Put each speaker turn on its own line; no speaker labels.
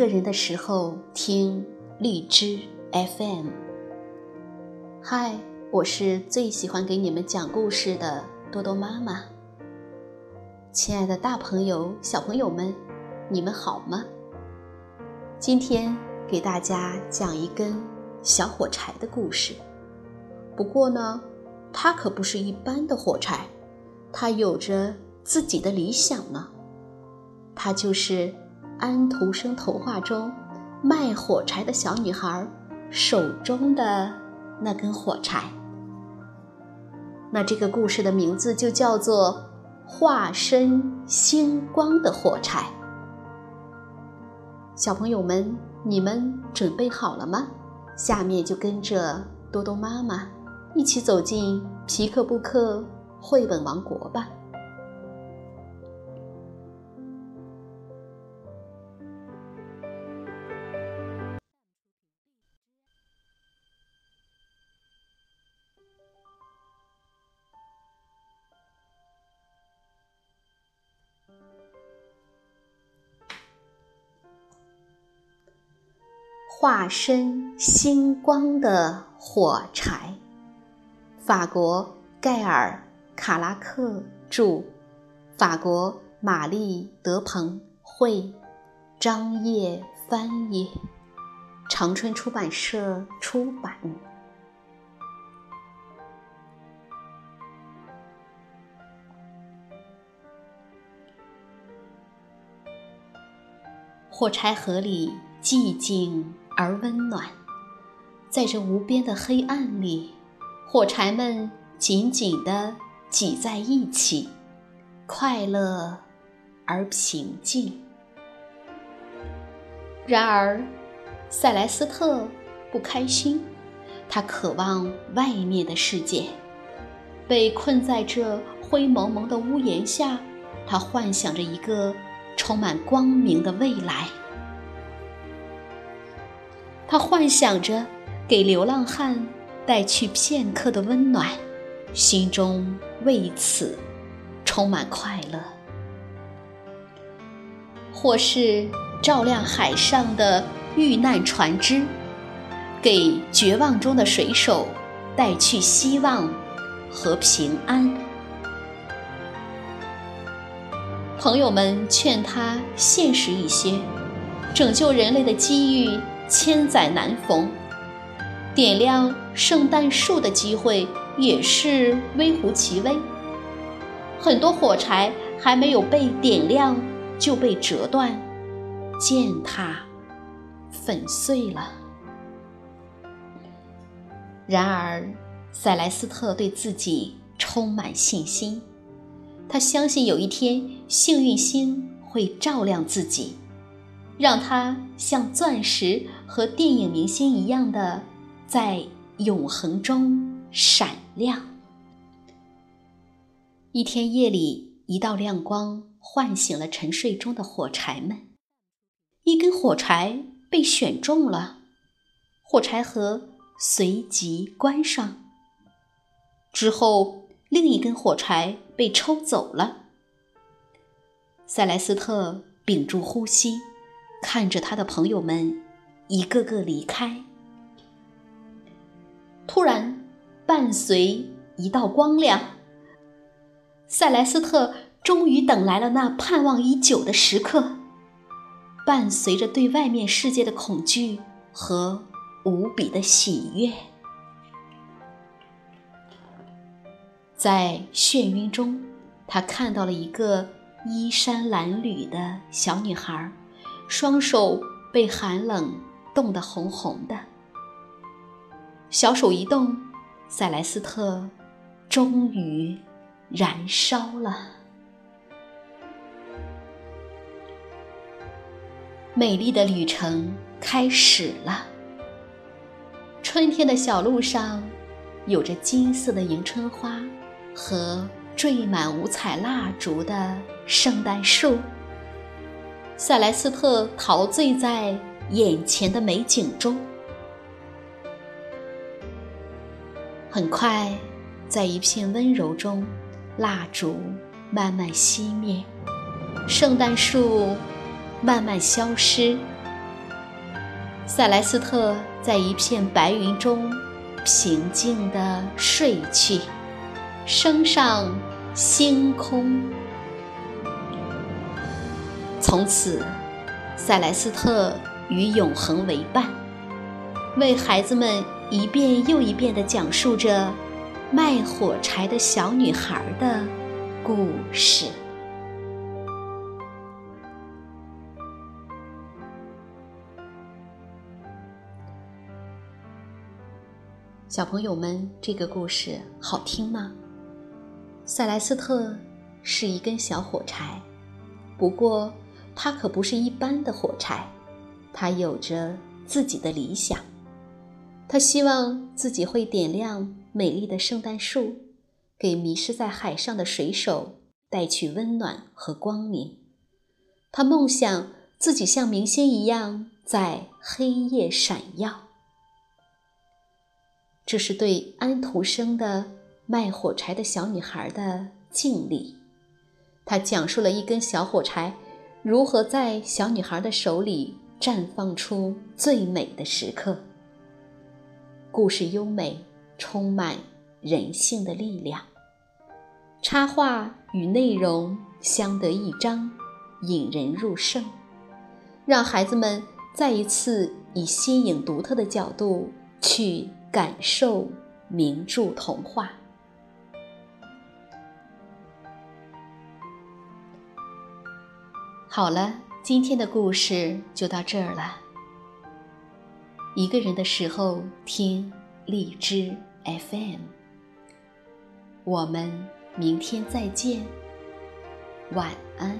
个人的时候听荔枝 FM。嗨，我是最喜欢给你们讲故事的多多妈妈。亲爱的大朋友、小朋友们，你们好吗？今天给大家讲一根小火柴的故事。不过呢，它可不是一般的火柴，它有着自己的理想呢。它就是安徒生童话中卖火柴的小女孩手中的那根火柴。那这个故事的名字就叫做《化身星光的火柴》。小朋友们，你们准备好了吗？下面就跟着多多妈妈一起走进皮克布克绘本王国吧。化身星光的火柴，法国盖尔·卡拉克著，法国玛丽·德鹏绘，张烨翻译，长春出版社出版。火柴盒里寂静。而温暖，在这无边的黑暗里，火柴们紧紧地挤在一起，快乐而平静。然而，塞莱斯特不开心，他渴望外面的世界。被困在这灰蒙蒙的屋檐下，他幻想着一个充满光明的未来。他幻想着给流浪汉带去片刻的温暖，心中为此充满快乐；或是照亮海上的遇难船只，给绝望中的水手带去希望和平安。朋友们劝他现实一些，拯救人类的机遇。千载难逢，点亮圣诞树的机会也是微乎其微。很多火柴还没有被点亮就被折断、践踏、粉碎了。然而，塞莱斯特对自己充满信心，他相信有一天幸运星会照亮自己。让它像钻石和电影明星一样的在永恒中闪亮。一天夜里，一道亮光唤醒了沉睡中的火柴们，一根火柴被选中了，火柴盒随即关上。之后，另一根火柴被抽走了。塞莱斯特屏住呼吸。看着他的朋友们一个个离开，突然伴随一道光亮，塞莱斯特终于等来了那盼望已久的时刻。伴随着对外面世界的恐惧和无比的喜悦，在眩晕中，他看到了一个衣衫褴褛的小女孩。双手被寒冷冻得红红的，小手一动，塞莱斯特终于燃烧了。美丽的旅程开始了。春天的小路上，有着金色的迎春花和缀满五彩蜡烛的圣诞树。塞莱斯特陶醉在眼前的美景中。很快，在一片温柔中，蜡烛慢慢熄灭，圣诞树慢慢消失，塞莱斯特在一片白云中平静地睡去，升上星空。从此，塞莱斯特与永恒为伴，为孩子们一遍又一遍地讲述着卖火柴的小女孩的故事。小朋友们，这个故事好听吗？塞莱斯特是一根小火柴，不过他可不是一般的火柴，他有着自己的理想。他希望自己会点亮美丽的圣诞树，给迷失在海上的水手带去温暖和光明。他梦想自己像明星一样在黑夜闪耀。这是对安徒生的卖火柴的小女孩的敬礼。他讲述了一根小火柴如何在小女孩的手里绽放出最美的时刻。故事优美，充满人性的力量。插画与内容相得益彰，引人入胜，让孩子们再一次以新颖独特的角度去。感受名著童话。好了，今天的故事就到这儿了。一个人的时候听荔枝 FM，我们明天再见，晚安。